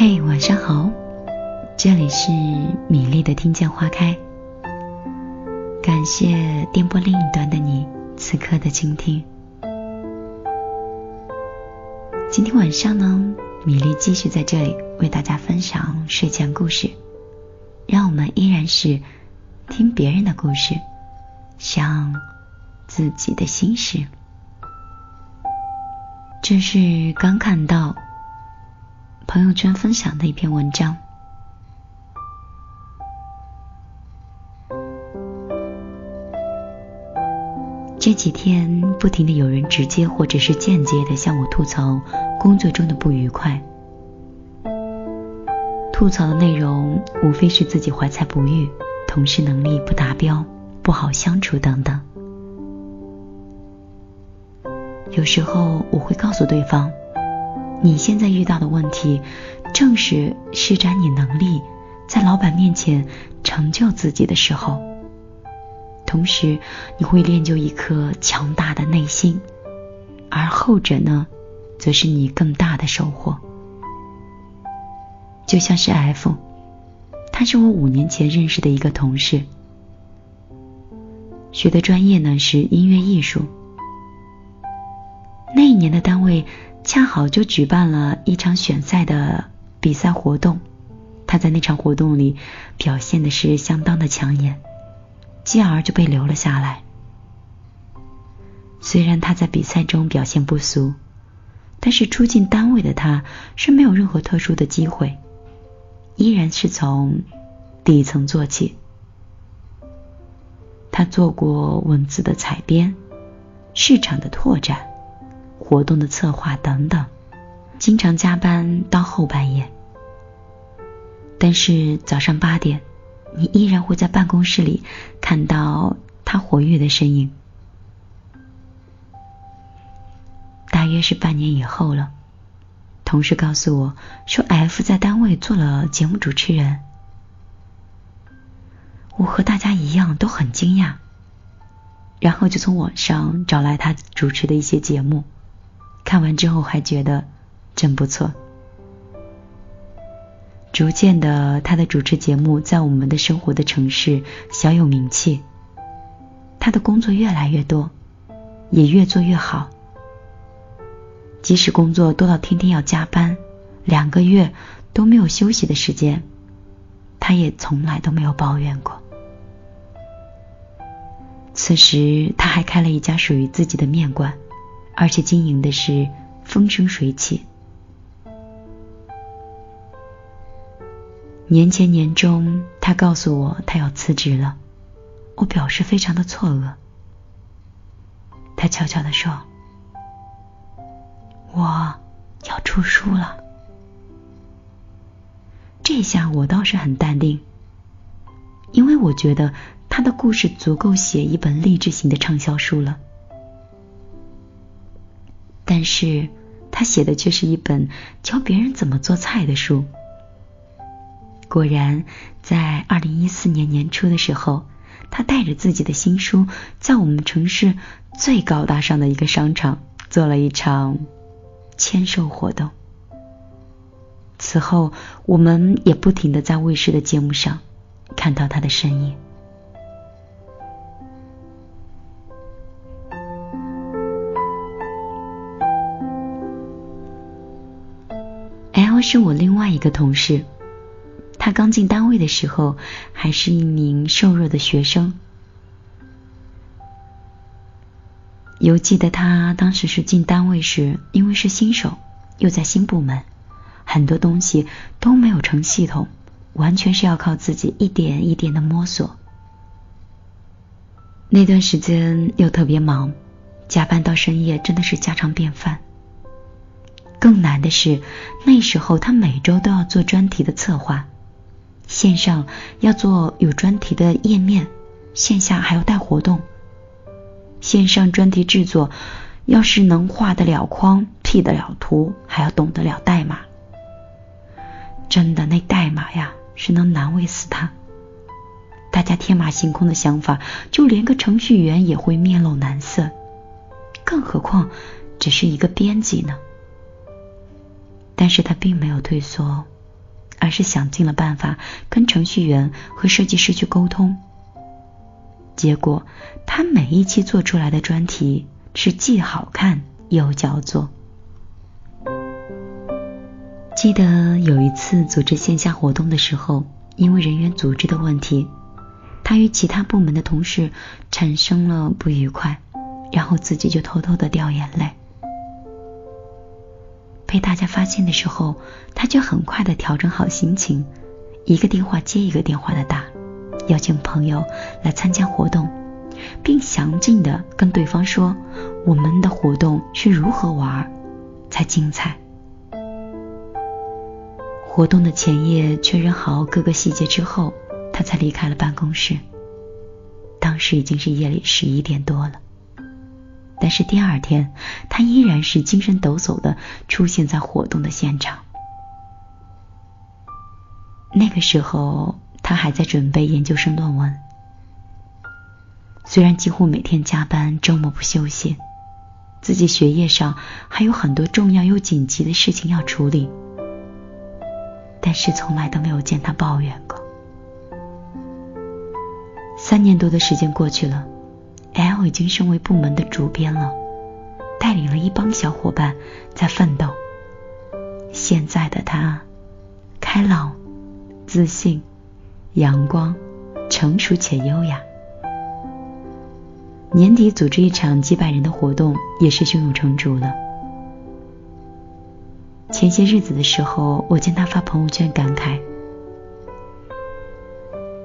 嘿，晚上好，这里是米粒的听见花开。感谢电波另一端的你此刻的倾听。今天晚上呢，米粒继续在这里为大家分享睡前故事。让我们依然是听别人的故事，想自己的心事。这是刚看到朋友圈分享的一篇文章。这几天不停的有人直接或者是间接的向我吐槽工作中的不愉快，吐槽的内容无非是自己怀才不遇、同事能力不达标、不好相处等等。有时候我会告诉对方，你现在遇到的问题，正是施展你能力在老板面前成就自己的时候。同时，你会练就一颗强大的内心，而后者呢，则是你更大的收获。就像是 F，他是我五年前认识的一个同事，学的专业呢是音乐艺术。那一年的单位恰好就举办了一场选赛的比赛活动，他在那场活动里表现的是相当的抢眼。继而就被留了下来。虽然他在比赛中表现不俗，但是初进单位的他是没有任何特殊的机会，依然是从底层做起。他做过文字的采编、市场的拓展、活动的策划等等，经常加班到后半夜。但是早上八点。你依然会在办公室里看到他活跃的身影。大约是半年以后了，同事告诉我说，F 在单位做了节目主持人。我和大家一样都很惊讶，然后就从网上找来他主持的一些节目，看完之后还觉得真不错。逐渐的，他的主持节目在我们的生活的城市小有名气。他的工作越来越多，也越做越好。即使工作多到天天要加班，两个月都没有休息的时间，他也从来都没有抱怨过。此时，他还开了一家属于自己的面馆，而且经营的是风生水起。年前年中，他告诉我他要辞职了，我表示非常的错愕。他悄悄的说：“我要出书了。”这下我倒是很淡定，因为我觉得他的故事足够写一本励志型的畅销书了。但是他写的却是一本教别人怎么做菜的书。果然，在二零一四年年初的时候，他带着自己的新书，在我们城市最高大上的一个商场做了一场签售活动。此后，我们也不停的在卫视的节目上看到他的身影。是我另外一个同事。他刚进单位的时候，还是一名瘦弱的学生。犹记得他当时是进单位时，因为是新手，又在新部门，很多东西都没有成系统，完全是要靠自己一点一点的摸索。那段时间又特别忙，加班到深夜真的是家常便饭。更难的是，那时候他每周都要做专题的策划。线上要做有专题的页面，线下还要带活动。线上专题制作，要是能画得了框、P 得了图，还要懂得了代码。真的，那代码呀，是能难为死他。大家天马行空的想法，就连个程序员也会面露难色，更何况只是一个编辑呢？但是他并没有退缩。而是想尽了办法跟程序员和设计师去沟通。结果，他每一期做出来的专题是既好看又焦作。记得有一次组织线下活动的时候，因为人员组织的问题，他与其他部门的同事产生了不愉快，然后自己就偷偷的掉眼泪。被大家发现的时候，他却很快的调整好心情，一个电话接一个电话的打，邀请朋友来参加活动，并详尽的跟对方说我们的活动是如何玩才精彩。活动的前夜确认好各个细节之后，他才离开了办公室。当时已经是夜里十一点多了。但是第二天，他依然是精神抖擞的出现在活动的现场。那个时候，他还在准备研究生论文。虽然几乎每天加班，周末不休息，自己学业上还有很多重要又紧急的事情要处理，但是从来都没有见他抱怨过。三年多的时间过去了。L 已经升为部门的主编了，带领了一帮小伙伴在奋斗。现在的他，开朗、自信、阳光、成熟且优雅。年底组织一场几百人的活动，也是胸有成竹了。前些日子的时候，我见他发朋友圈感慨：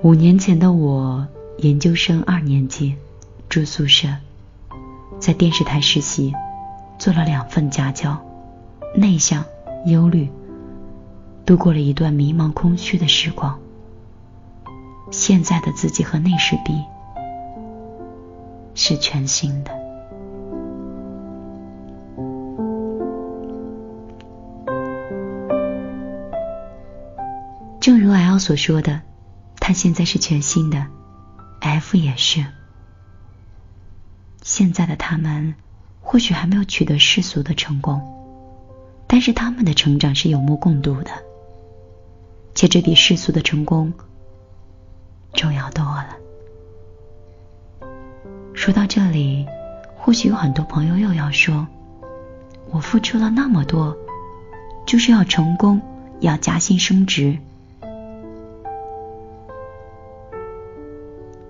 五年前的我，研究生二年级。住宿舍，在电视台实习，做了两份家教，内向、忧虑，度过了一段迷茫、空虚的时光。现在的自己和那时比，是全新的。正如 L 所说的，他现在是全新的，F 也是。现在的他们或许还没有取得世俗的成功，但是他们的成长是有目共睹的，且这比世俗的成功重要多了。说到这里，或许有很多朋友又要说：“我付出了那么多，就是要成功，要加薪升职，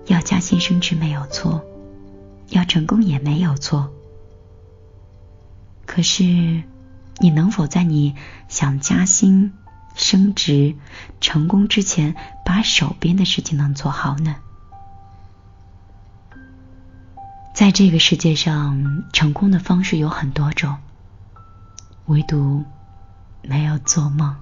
要加薪升职没有错。”要成功也没有错，可是你能否在你想加薪、升职、成功之前，把手边的事情能做好呢？在这个世界上，成功的方式有很多种，唯独没有做梦。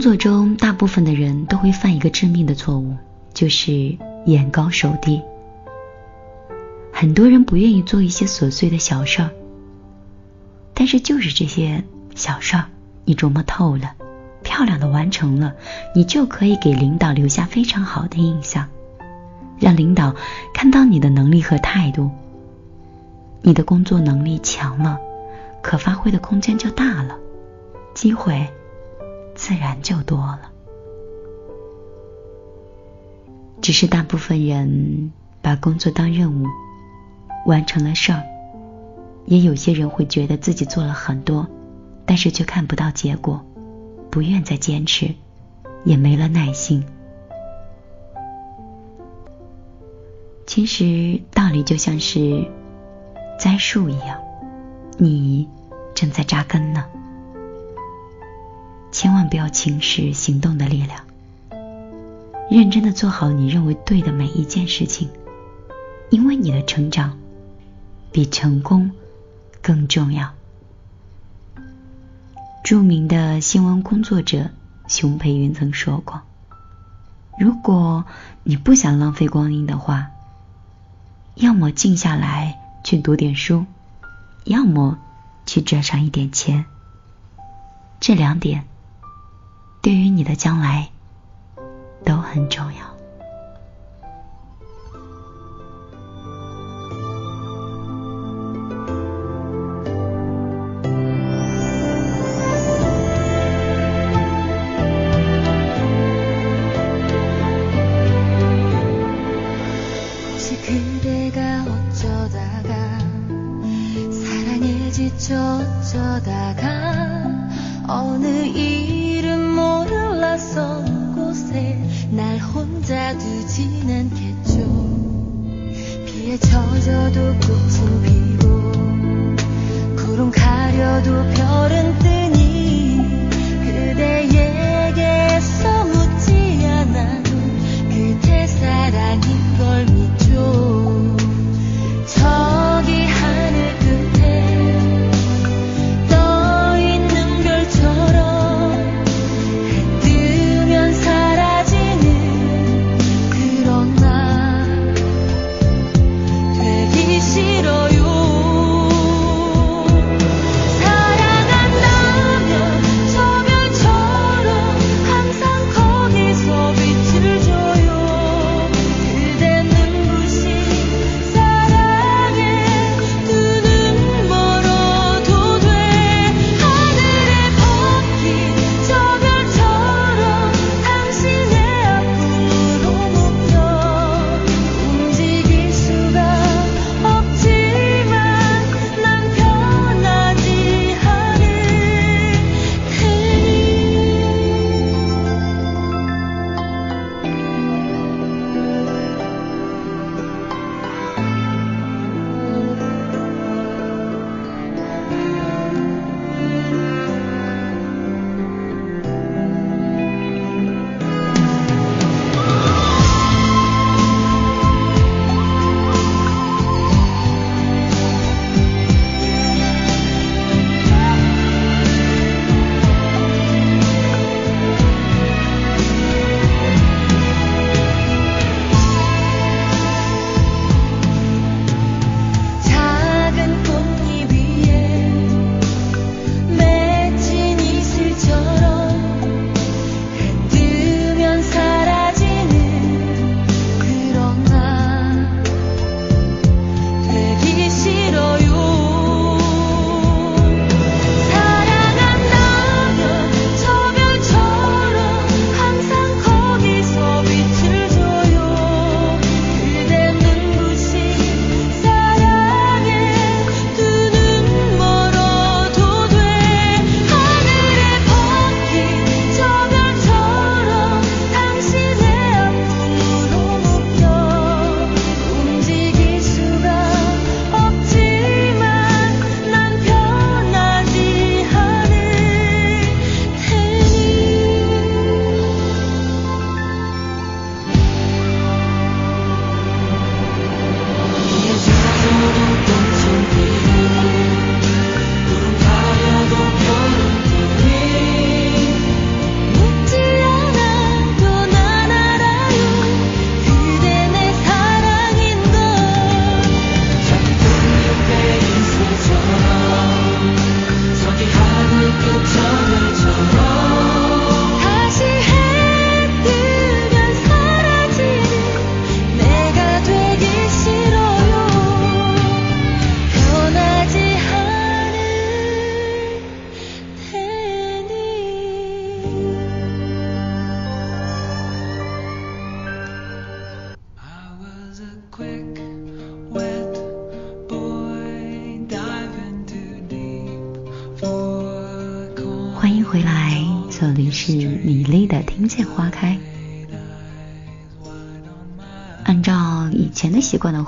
工作中，大部分的人都会犯一个致命的错误，就是眼高手低。很多人不愿意做一些琐碎的小事儿，但是就是这些小事儿，你琢磨透了，漂亮的完成了，你就可以给领导留下非常好的印象，让领导看到你的能力和态度。你的工作能力强了，可发挥的空间就大了，机会。自然就多了。只是大部分人把工作当任务，完成了事儿，也有些人会觉得自己做了很多，但是却看不到结果，不愿再坚持，也没了耐心。其实道理就像是栽树一样，你正在扎根呢。千万不要轻视行动的力量，认真的做好你认为对的每一件事情，因为你的成长比成功更重要。著名的新闻工作者熊培云曾说过：“如果你不想浪费光阴的话，要么静下来去读点书，要么去赚上一点钱。这两点。”对于你的将来都很重要。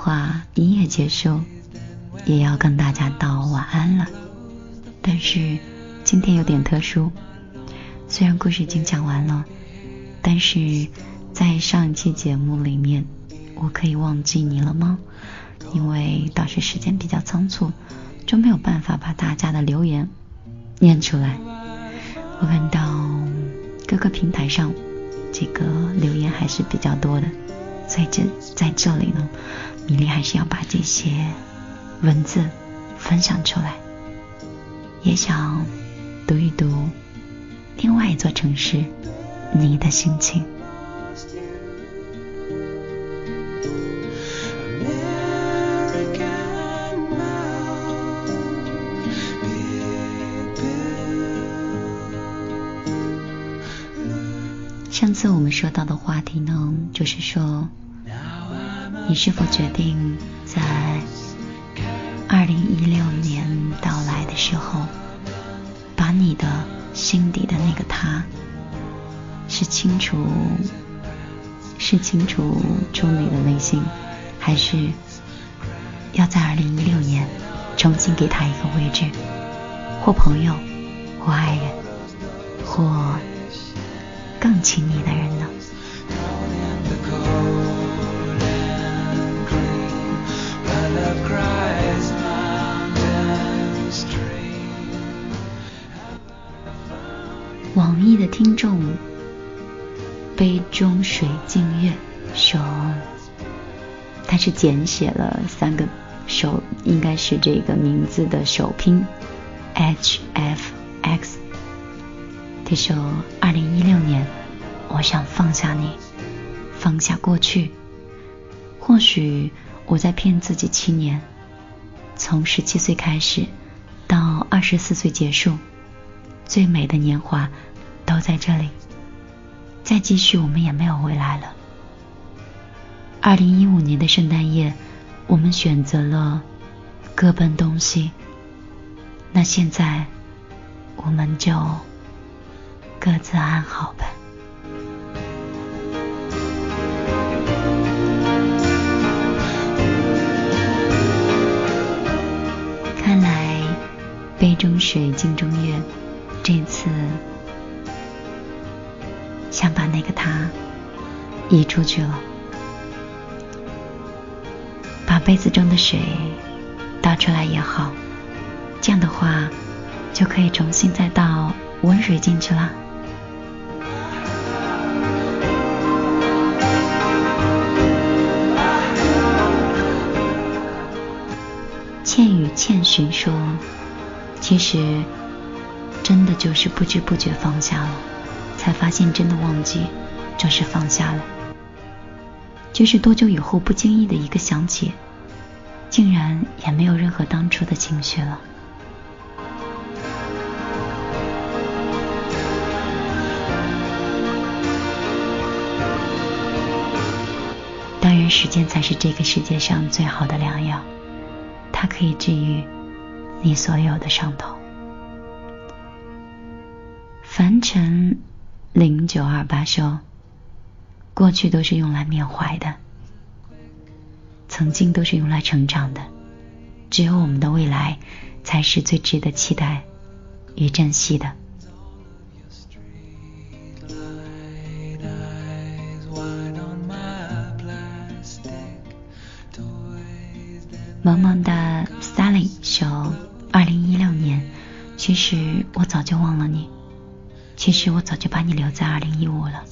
话，音乐结束也要跟大家道晚安了。但是今天有点特殊，虽然故事已经讲完了，但是在上一期节目里面，我可以忘记你了吗？因为当时时间比较仓促，就没有办法把大家的留言念出来。我看到各个平台上这个留言还是比较多的。所以这在这里呢，米粒还是要把这些文字分享出来，也想读一读另外一座城市你的心情。上次我们说到的话题呢，就是说。你是否决定在二零一六年到来的时候，把你的心底的那个他，是清除，是清除出你的内心，还是要在二零一六年重新给他一个位置，或朋友，或爱人，或更亲密的人？的听众杯中水镜月说，他是简写了三个首，应该是这个名字的首拼 H F X。他说，二零一六年，我想放下你，放下过去。或许我在骗自己七年，从十七岁开始，到二十四岁结束。最美的年华都在这里，再继续我们也没有未来了。二零一五年的圣诞夜，我们选择了各奔东西。那现在，我们就各自安好吧。看来，杯中水，镜中月。这次想把那个他移出去了，把杯子中的水倒出来也好，这样的话就可以重新再倒温水进去了。倩与倩寻说，其实。真的就是不知不觉放下了，才发现真的忘记就是放下了。就是多久以后不经意的一个想起，竟然也没有任何当初的情绪了。当然，时间才是这个世界上最好的良药，它可以治愈你所有的伤痛。凡尘零九二八说：“过去都是用来缅怀的，曾经都是用来成长的，只有我们的未来才是最值得期待与珍惜的。”萌萌的 Sally 说：“二零一六年，其实我早就忘了你。”其实我早就把你留在二零一五了，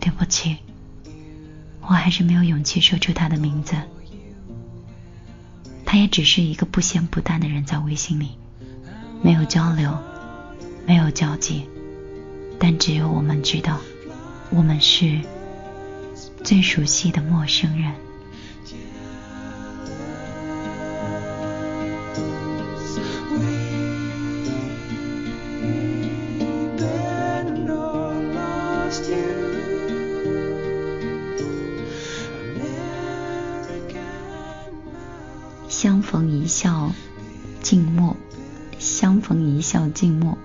对不起，我还是没有勇气说出他的名字。他也只是一个不咸不淡的人，在微信里没有交流，没有交集，但只有我们知道，我们是最熟悉的陌生人。相逢一笑静默。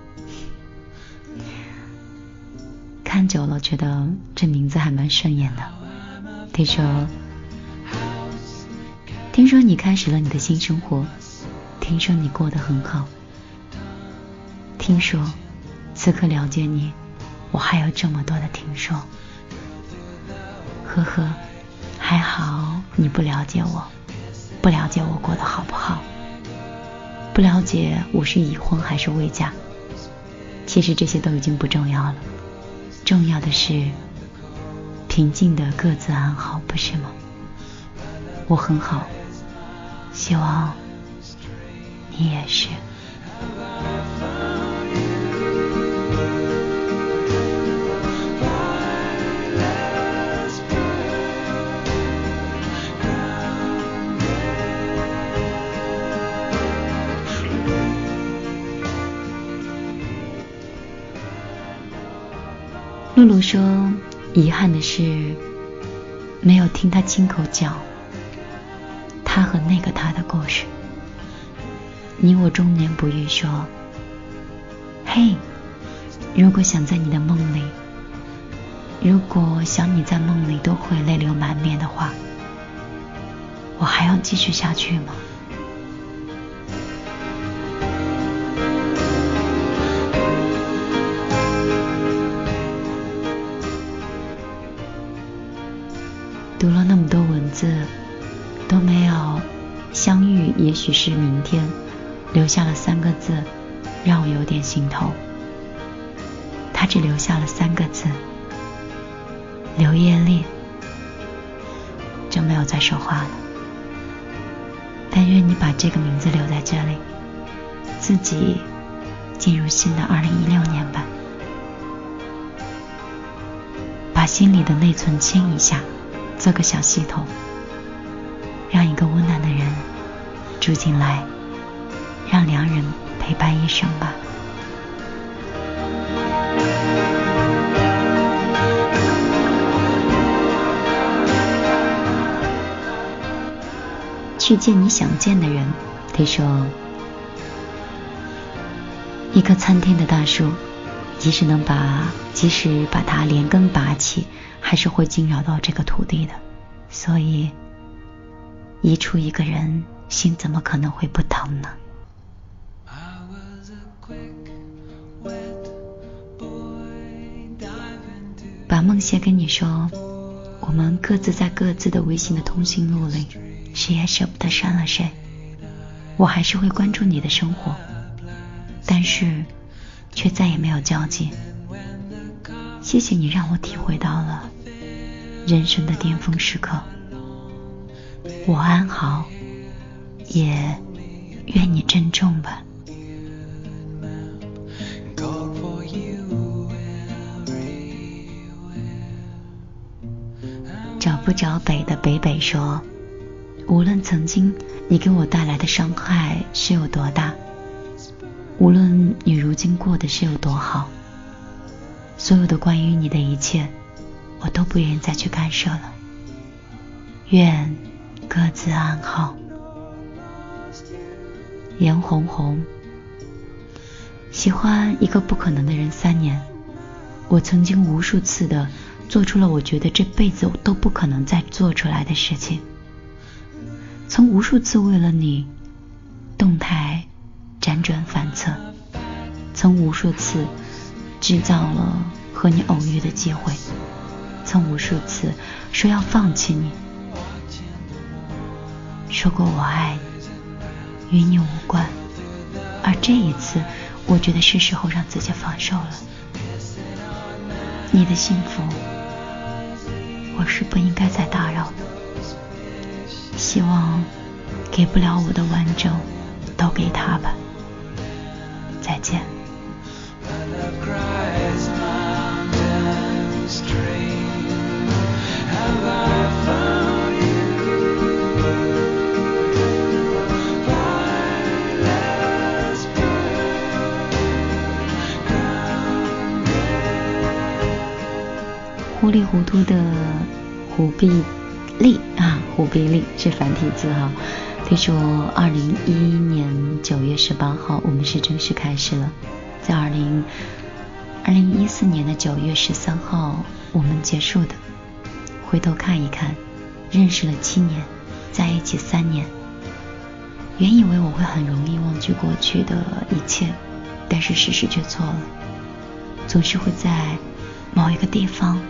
看久了，觉得这名字还蛮顺眼的。听说：“听说你开始了你的新生活，听说你过得很好，听说此刻了解你，我还有这么多的听说。呵呵，还好你不了解我。”不了解我过得好不，了解我是已婚还是未嫁，其实这些都已经不重要了。重要的是平静的各自安好，不是吗？我很好，希望你也是。露露说：“遗憾的是，没有听他亲口讲他和那个他的故事。你我中年不遇说，嘿，如果想在你的梦里，如果想你在梦里都会泪流满面的话，我还要继续下去吗？也许是明天，留下了三个字，让我有点心痛。他只留下了三个字：刘叶丽，就没有再说话了。但愿你把这个名字留在这里，自己进入新的二零一六年吧，把心里的内存清一下。做个小系统，让一个温暖的人住进来，让良人陪伴一生吧。去见你想见的人，得说：“一棵参天的大树，即使能把，即使把它连根拔起。”还是会惊扰到这个土地的，所以一处一个人，心怎么可能会不疼呢？把梦写给你说，我们各自在各自的微信的通讯录里，谁也舍不得删了谁。我还是会关注你的生活，但是却再也没有交集。谢谢你让我体会到了。人生的巅峰时刻，我安好，也愿你珍重吧。找不着北的北北说，无论曾经你给我带来的伤害是有多大，无论你如今过得是有多好，所有的关于你的一切。我都不愿意再去干涉了，愿各自安好。颜红红，喜欢一个不可能的人三年，我曾经无数次的做出了我觉得这辈子都不可能再做出来的事情，曾无数次为了你动态辗转反侧，曾无数次制造了和你偶遇的机会。曾无数次说要放弃你，说过我爱你，与你无关。而这一次，我觉得是时候让自己放手了。你的幸福，我是不应该再打扰。希望给不了我的完整，都给他吧。再见。里糊涂的虎臂力啊，虎臂力是繁体字哈。听说，二零一一年九月十八号，我们是正式开始了。在二零二零一四年的九月十三号，我们结束的。回头看一看，认识了七年，在一起三年。原以为我会很容易忘记过去的一切，但是事实却错了。总是会在某一个地方。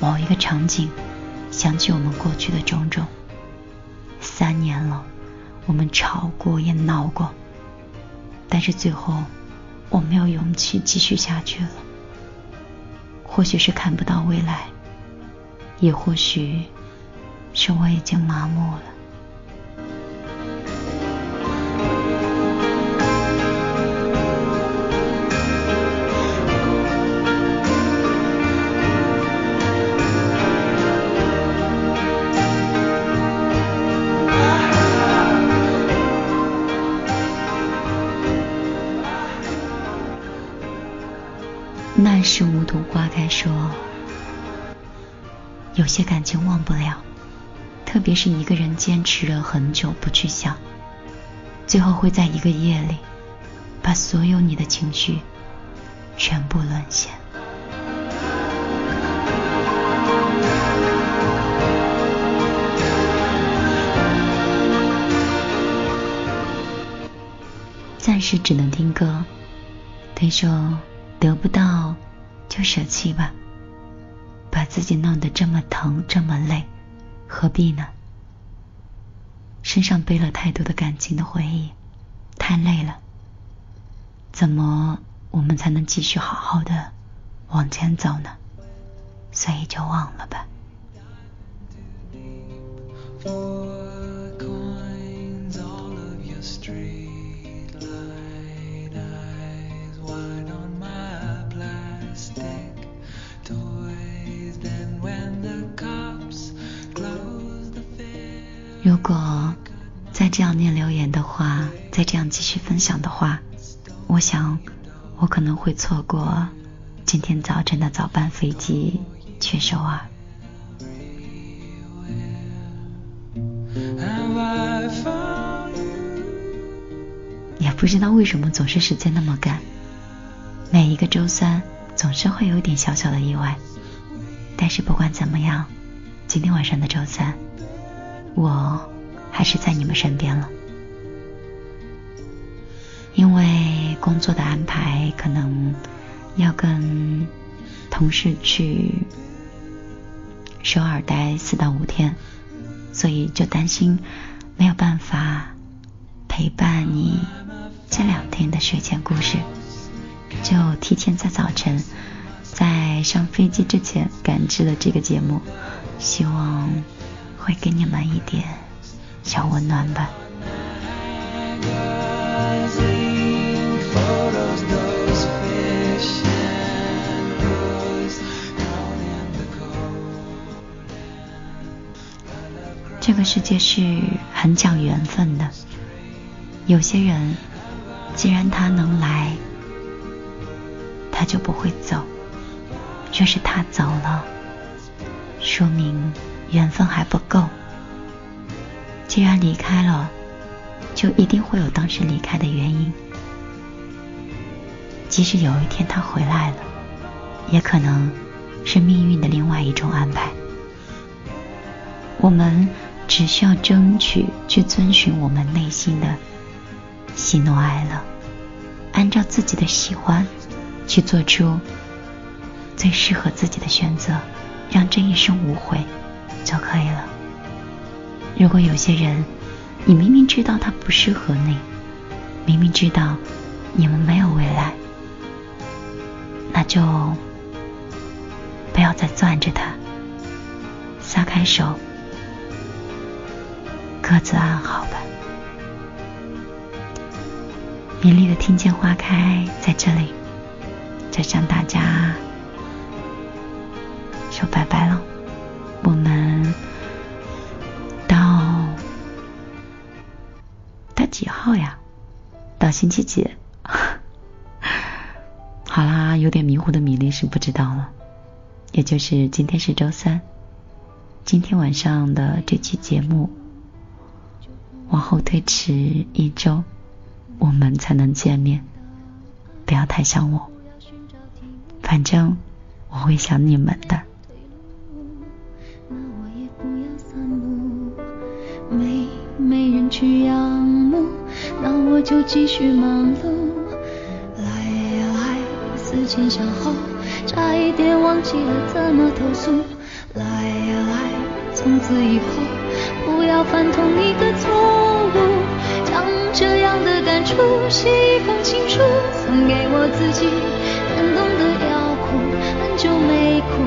某一个场景，想起我们过去的种种。三年了，我们吵过也闹过，但是最后我没有勇气继续下去了。或许是看不到未来，也或许是我已经麻木了。持了很久不去想，最后会在一个夜里，把所有你的情绪全部沦陷。暂时只能听歌，听说得不到就舍弃吧，把自己弄得这么疼这么累，何必呢？身上背了太多的感情的回忆，太累了。怎么我们才能继续好好的往前走呢？所以就忘了吧。如果再这样念留言的话，再这样继续分享的话，我想我可能会错过今天早晨的早班飞机去首尔。也不知道为什么总是时间那么赶，每一个周三总是会有点小小的意外，但是不管怎么样，今天晚上的周三。我还是在你们身边了，因为工作的安排可能要跟同事去首尔待四到五天，所以就担心没有办法陪伴你这两天的睡前故事，就提前在早晨在上飞机之前赶制了这个节目，希望。会给你们一点小温暖吧。这个世界是很讲缘分的，有些人既然他能来，他就不会走；若是他走了，说明。缘分还不够，既然离开了，就一定会有当时离开的原因。即使有一天他回来了，也可能是命运的另外一种安排。我们只需要争取去遵循我们内心的喜怒哀乐，按照自己的喜欢去做出最适合自己的选择，让这一生无悔。就可以了。如果有些人，你明明知道他不适合你，明明知道你们没有未来，那就不要再攥着他，撒开手，各自安好吧。美丽的听见花开在这里，就向大家说拜拜了。我们到几号呀？到星期几？好啦，有点迷糊的米粒是不知道了。也就是今天是周三，今天晚上的这期节目往后推迟一周，我们才能见面。不要太想我，反正我会想你们的。就继续忙碌。来呀来，思前想后，差一点忘记了怎么投诉。来呀来，从此以后不要犯同一个错误。将这样的感触写一封情书，送给我自己。感动的要哭，很久没哭，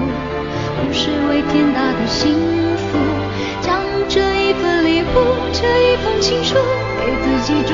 不是为天大的幸福。将这一份礼物。这一封情书，给自己祝